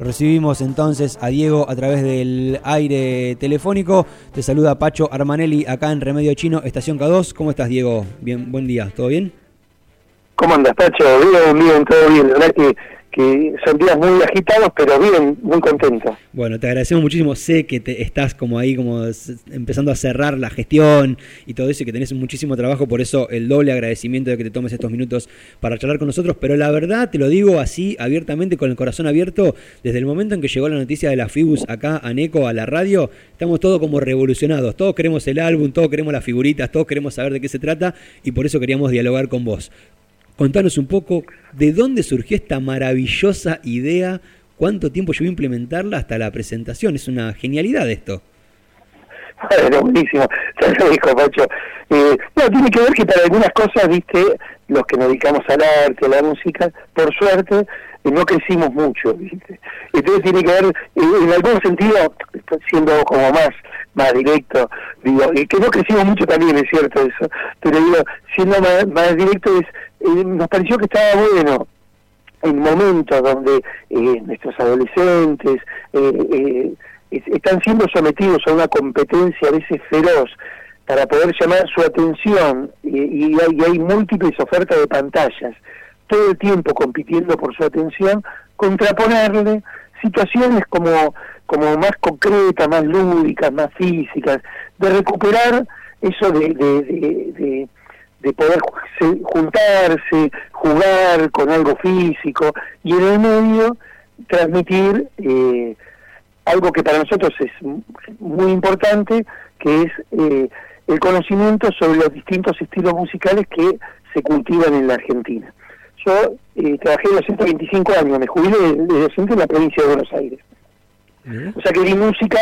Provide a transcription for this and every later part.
Recibimos entonces a Diego a través del aire telefónico. Te saluda Pacho Armanelli acá en Remedio Chino, Estación K2. ¿Cómo estás, Diego? Bien, buen día. ¿Todo bien? ¿Cómo andas, Pacho? Bien, bien, todo bien. La verdad que que son días muy agitados, pero bien, muy contentos. Bueno, te agradecemos muchísimo. Sé que te estás como ahí, como empezando a cerrar la gestión y todo eso, y que tenés muchísimo trabajo, por eso el doble agradecimiento de que te tomes estos minutos para charlar con nosotros. Pero la verdad, te lo digo así, abiertamente, con el corazón abierto, desde el momento en que llegó la noticia de la FIBUS acá a Neco, a la radio, estamos todos como revolucionados. Todos queremos el álbum, todos queremos las figuritas, todos queremos saber de qué se trata, y por eso queríamos dialogar con vos. Contanos un poco de dónde surgió esta maravillosa idea, cuánto tiempo llevó a implementarla hasta la presentación. Es una genialidad esto. Bueno, buenísimo, ya lo dijo Pacho. Eh, no, tiene que ver que para algunas cosas, viste, los que nos dedicamos al arte, a la música, por suerte, eh, no crecimos mucho, viste. Entonces tiene que ver, eh, en algún sentido, siendo como más más directo, digo, que no crecimos mucho también, es cierto eso, pero digo, siendo más, más directo, es, eh, nos pareció que estaba bueno en momentos donde eh, nuestros adolescentes eh, están siendo sometidos a una competencia a veces feroz para poder llamar su atención y, hay, múltiples ofertas de pantallas, todo el tiempo compitiendo por su atención, contraponerle situaciones como como más concretas, más lúdicas, más físicas, de recuperar eso de, de, de, poder juntarse, jugar con algo físico y en el medio transmitir eh, algo que para nosotros es muy importante, que es eh, el conocimiento sobre los distintos estilos musicales que se cultivan en la Argentina. Yo eh, trabajé 225 años, me jubilé de docente en la provincia de Buenos Aires. O sea que di música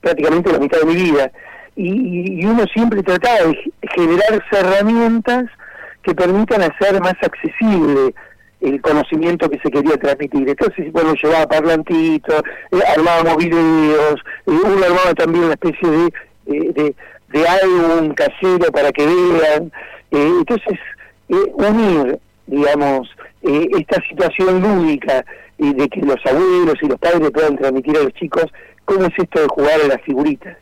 prácticamente la mitad de mi vida. Y, uno siempre trataba de generar herramientas que permitan hacer más accesible el conocimiento que se quería transmitir. Entonces, bueno, llevaba parlamentitos, eh, armábamos videos, eh, uno armaba también una especie de, eh, de, de álbum casero para que vean. entonces, unir, digamos, esta situación lúdica y de que los abuelos y los padres puedan transmitir a los chicos cómo es esto de jugar a las figuritas.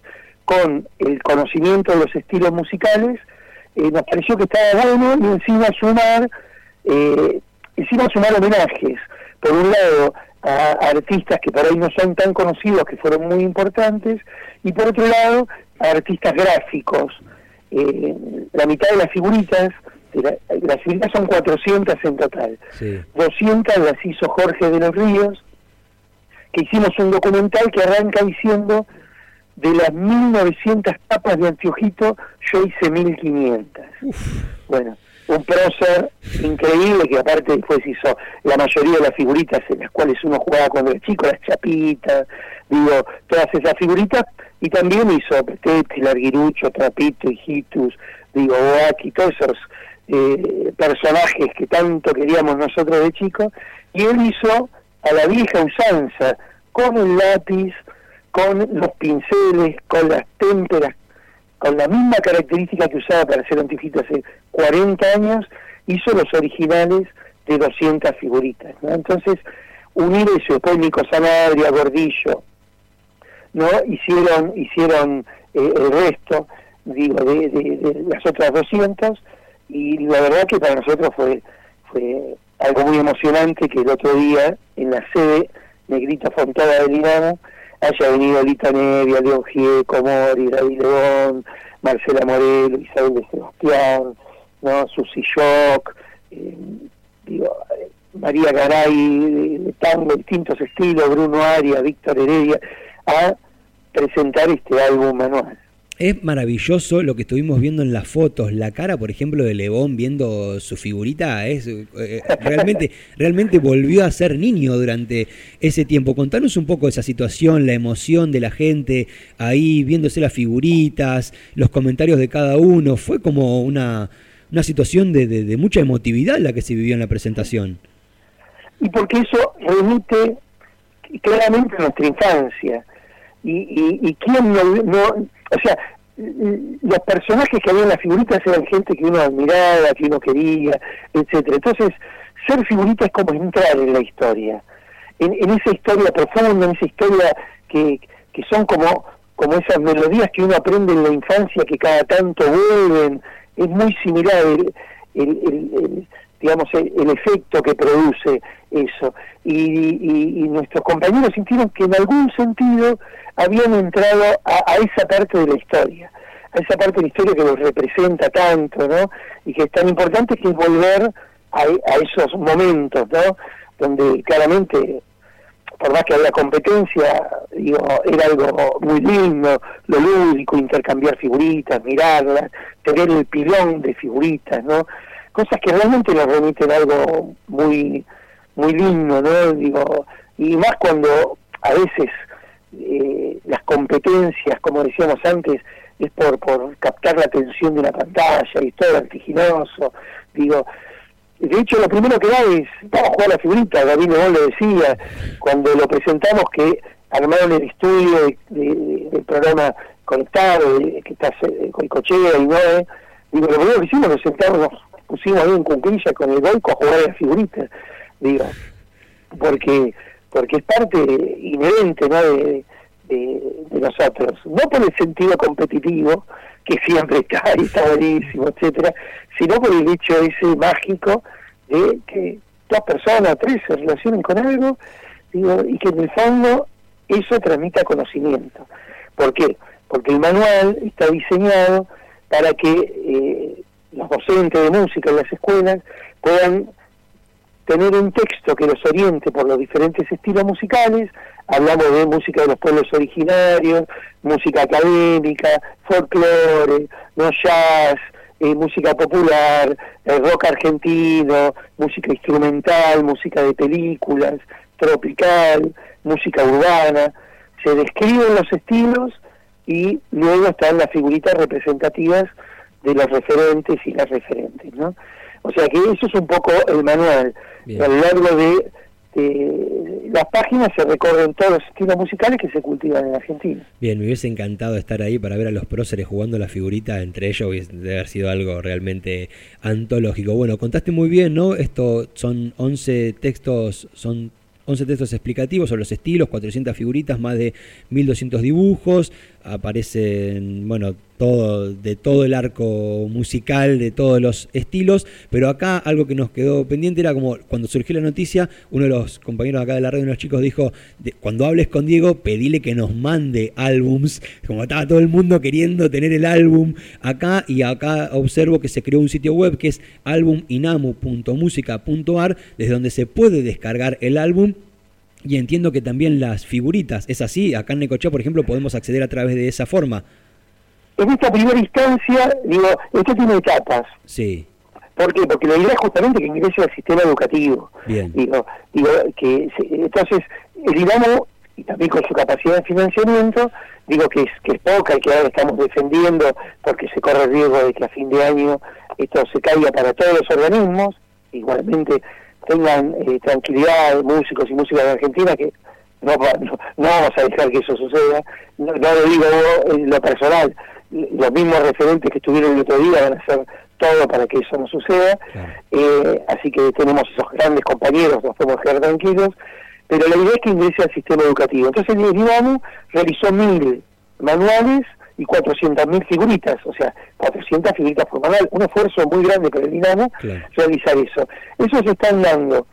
Con el conocimiento de los estilos musicales, eh, nos pareció que estaba bueno y encima sumar, eh, encima sumar homenajes. Por un lado, a artistas que por ahí no son tan conocidos, que fueron muy importantes, y por otro lado, a artistas gráficos. Eh, la mitad de las figuritas las figuras son 400 en total. 200 las hizo Jorge de los Ríos, que hicimos un documental que arranca diciendo de las 1900 tapas de Antiojito, yo hice 1500. Bueno, un prócer increíble que aparte después hizo la mayoría de las figuritas en las cuales uno jugaba cuando era chico, las chapitas, digo, todas esas figuritas, y también hizo Petete, Larguirucho, Trapito, Hijitus, digo, Boaki, todos esos eh, personajes que tanto queríamos nosotros de chicos, y él hizo a la vieja usanza, con el lápiz, con los pinceles, con las témperas, con la misma característica que usaba para hacer antiojito hace 40 años, hizo los originales de 200 figuritas. Entonces, unir eso, después Nico Sanabria, Gordillo, ¿no? hicieron hicieron eh, el resto digo de, de, las otras 200 y la verdad que para nosotros fue fue algo muy emocionante que el otro día en la sede Negrito Fontada del Dinamo haya venido Lita Nevia, León Gieco, Mori, David León, Marcela Morelo, Isabel de Sebastián, ¿no? Susi Shock, eh, María Garay, de, tango, distintos estilos, Bruno Aria, Víctor Heredia, a presentar este álbum manual. Es maravilloso lo que estuvimos viendo en las fotos. La cara, por ejemplo, de Lebón viendo su figurita, es eh, realmente, realmente volvió a ser niño durante ese tiempo. Contanos un poco esa situación, la emoción de la gente ahí viéndose las figuritas, los comentarios de cada uno. Fue como una, una situación de, de, mucha emotividad la que se vivió en la presentación. Y porque eso remite claramente a nuestra infancia. Y, y, y quién no o sea, los personajes que había en las figuritas eran gente que uno admiraba, que uno quería, etcétera. Entonces, ser figurita es como entrar en la historia. en, esa historia profunda, en esa historia que, que son como, como esas melodías que uno aprende en la infancia que cada tanto vuelven, es muy similar el, el, digamos el, efecto que produce eso. Y, y, nuestros compañeros sintieron que en algún sentido habían entrado a, a, esa parte de la historia a esa parte de la historia que los representa tanto no y que es tan importante que es volver a, a esos momentos no donde claramente por más que había competencia, digo, era algo muy lindo, lo lúdico, intercambiar figuritas, mirarlas, tener el pilón de figuritas, ¿no? Cosas que realmente nos remiten algo muy, muy lindo, ¿no? Digo, y más cuando a veces eh, las competencias, como decíamos antes, es por, por captar la atención de una pantalla y todo vertiginoso, digo, de hecho, lo primero que da es, vamos a jugar la figurita, David León lo decía, cuando lo presentamos que armaron el estudio del programa conectado, que está con Cochea y Noé, digo, lo primero que hicimos, nos sentamos, nos pusimos ahí en con el golco a jugar a la figurita, digo, porque porque es parte inherente ¿no? de, de, nosotros, no por el sentido competitivo, que siempre está ahí, está buenísimo, etcétera, sino por el hecho ese mágico de que dos personas, tres se relacionen con algo, digo, y que en el fondo eso transmita conocimiento. ¿Por qué? Porque el manual está diseñado para que eh, los docentes de música en las escuelas puedan tener un texto que los oriente por los diferentes estilos musicales, hablamos de música de los pueblos originarios, música académica, folclore, no jazz, eh, música popular, eh, rock argentino, música instrumental, música de películas, tropical, música urbana, se describen los estilos y luego están las figuritas representativas de los referentes y las referentes, ¿no? O sea que eso es un poco el manual. A lo largo de, las páginas se recorren todos los estilos musicales que se cultivan en Argentina. Bien, me hubiese encantado estar ahí para ver a los próceres jugando la figurita entre ellos, debe haber sido algo realmente antológico. Bueno, contaste muy bien, ¿no? Esto son 11 textos, son 11 textos explicativos sobre los estilos, 400 figuritas, más de 1200 dibujos, aparecen, bueno, todo, de todo el arco musical, de todos los estilos, pero acá algo que nos quedó pendiente era como cuando surgió la noticia, uno de los compañeros acá de la uno de los chicos dijo, cuando hables con Diego, pedile que nos mande álbums, como estaba todo el mundo queriendo tener el álbum acá, y acá observo que se creó un sitio web que es álbuminamu.musica.ar, desde donde se puede descargar el álbum y entiendo que también las figuritas, ¿es así? Acá en Necochea, por ejemplo, podemos acceder a través de esa forma. En esta primera instancia, digo, esto tiene etapas. Sí. ¿Por qué? Porque la idea es justamente que ingrese al sistema educativo. Bien. Digo, digo que entonces el INAMO, y también con su capacidad de financiamiento, digo que es, que es poca y que ahora estamos defendiendo porque se corre el riesgo de que a fin de año esto se caiga para todos los organismos, igualmente tengan eh, tranquilidad músicos y músicas de Argentina que no, no, vamos a dejar que eso suceda, no, lo digo en lo personal, los mismos referentes que estuvieron el otro día van a hacer todo para que eso no suceda, eh, así que tenemos esos grandes compañeros, nos podemos quedar tranquilos, pero la idea es que ingrese al sistema educativo. Entonces el Dinamo realizó mil manuales y 400.000 figuritas, o sea, 400 figuritas por manual, un esfuerzo muy grande para el Dinamo realizar eso. Eso se están dando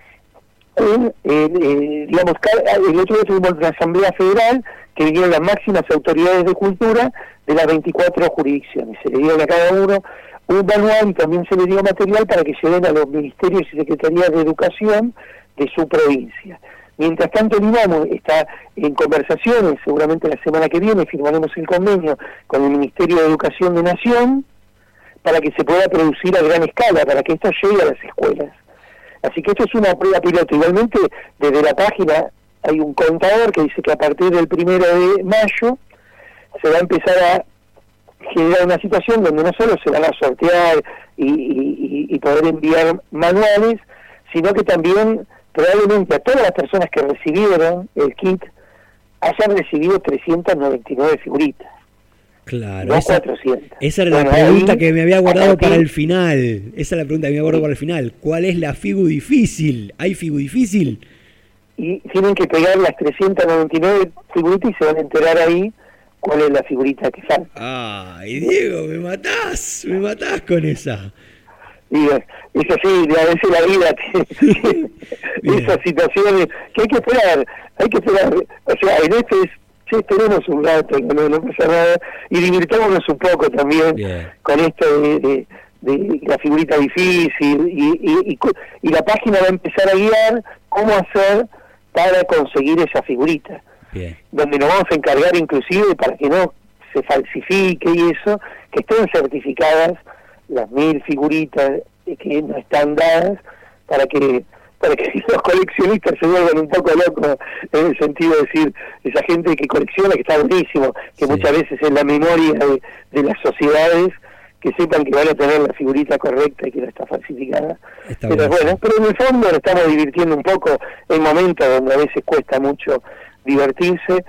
digamos, el otro día tuvimos la Asamblea Federal, que vinieron las máximas autoridades de cultura de las 24 jurisdicciones, se le dieron a cada uno un manual y también se le dio material para que se den a los ministerios y secretarías de educación de su provincia. Mientras tanto, el INAMO está en conversaciones, seguramente la semana que viene firmaremos el convenio con el Ministerio de Educación de Nación para que se pueda producir a gran escala, para que esto llegue a las escuelas. Así que esto es una prueba piloto. Igualmente, desde la página hay un contador que dice que a partir del primero de mayo se va a empezar a generar una situación donde no solo se van a sortear y poder enviar manuales, sino que también probablemente a todas las personas que recibieron el kit hayan recibido 399 figuritas. Claro, esa, esa, era la pregunta que me había guardado para el final. Esa es la pregunta que me había guardado para el final. ¿Cuál es la figu difícil? ¿Hay figu difícil? y tienen que pegar las 399 figuritas y se van a enterar ahí cuál es la figurita que falta. Ay, Diego, me matás, me matás con esa. Digo, es así, a veces la vida tiene esas situaciones que hay que esperar, hay que esperar, o sea, en este es, sí, esperemos un rato, no, no pasa nada, y divirtámonos un poco también con esto de, de, la figurita difícil, y, y, y la página va a empezar a guiar cómo hacer para conseguir esa figurita. Donde nos vamos a encargar inclusive para que no se falsifique y eso, que estén certificadas las mil figuritas que no están dadas para que para que los coleccionistas se vuelvan un poco locos en el sentido de decir esa gente que colecciona que está buenísimo que muchas veces es la memoria de, de las sociedades que sepan que van a tener la figurita correcta y que no está falsificada. pero bueno, pero en el fondo nos estamos divirtiendo un poco en momentos donde a veces cuesta mucho divertirse,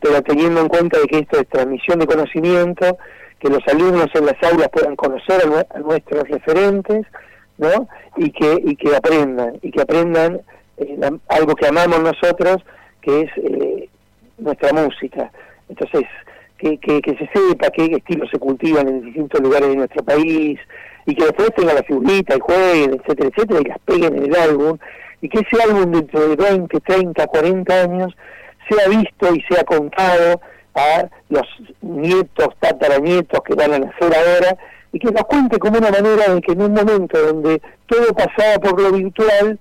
pero teniendo en cuenta de que esto es transmisión de conocimiento, que los alumnos en las aulas puedan conocer a, nuestros referentes, ¿no? Y que, y que aprendan, y que aprendan eh, algo que amamos nosotros, que es eh, nuestra música. Entonces, que, que, se sepa qué estilos se cultivan en distintos lugares de nuestro país y que después tengan la figurita y jueguen, etcétera, etcétera, y las peguen en el álbum y que ese álbum dentro de 20, 30, 40 años sea visto y sea contado a los nietos, tataranietos que van a nacer ahora y que nos cuente como una manera de que en un momento donde todo pasaba por lo virtual,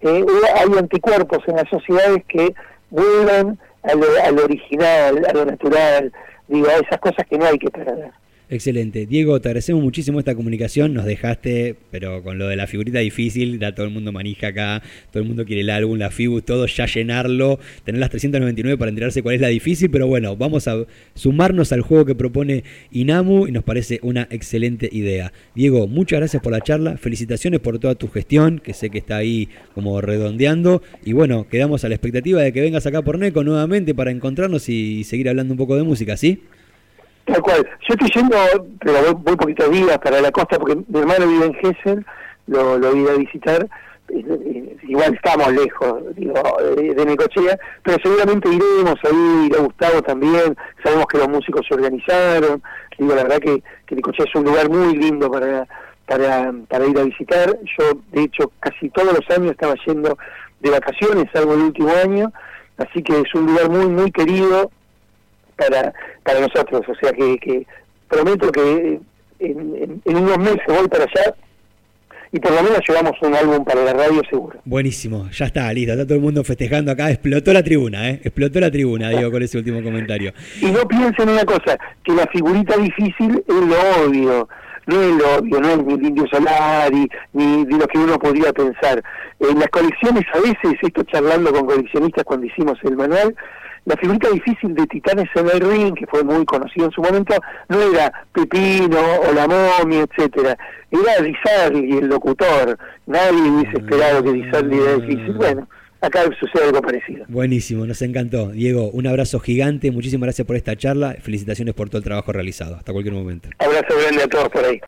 eh, hay anticuerpos en las sociedades que vuelvan a lo, a lo original, a lo natural, digo, esas cosas que no hay que perder. Excelente. Diego, te agradecemos muchísimo esta comunicación. Nos dejaste, pero con lo de la figurita difícil, da todo el mundo manija acá, todo el mundo quiere el álbum, la fibu, todo, ya llenarlo, tener las 399 para enterarse cuál es la difícil, pero bueno, vamos a sumarnos al juego que propone Inamu y nos parece una excelente idea. Diego, muchas gracias por la charla, felicitaciones por toda tu gestión, que sé que está ahí como redondeando, y bueno, quedamos a la expectativa de que vengas acá por Neco nuevamente para encontrarnos y seguir hablando un poco de música, ¿sí? Tal cual. Yo estoy yendo, pero voy, poquitos días para la costa porque mi hermano vive en Gessel, lo, lo voy a visitar. Igual estamos lejos, digo, de, de pero seguramente iremos ahí, irá Gustavo también. Sabemos que los músicos se organizaron. Digo, la verdad que, que Necochea es un lugar muy lindo para, para, para ir a visitar. Yo, de hecho, casi todos los años estaba yendo de vacaciones, salvo el último año. Así que es un lugar muy, muy querido para, para nosotros. O sea que, que prometo que en, unos meses voy para allá y por lo menos llevamos un álbum para la radio seguro. Buenísimo, ya está, listo, está todo el mundo festejando acá, explotó la tribuna, ¿eh? explotó la tribuna, digo, con ese último comentario. Y no piensen una cosa, que la figurita difícil es lo obvio, no es lo obvio, no es ni el Indio Solari, ni de lo que uno podría pensar. En las colecciones, a veces, esto charlando con coleccionistas cuando hicimos el manual, la figurita difícil de Titanes en el Ring, que fue muy conocido en su momento, no era Pepino o la momia, etcétera, era Di el locutor. Nadie hubiese esperado que Di era difícil. Bueno, acá sucede algo parecido. Buenísimo, nos encantó. Diego, un abrazo gigante, muchísimas gracias por esta charla, felicitaciones por todo el trabajo realizado. Hasta cualquier momento. Abrazo grande a todos por ahí.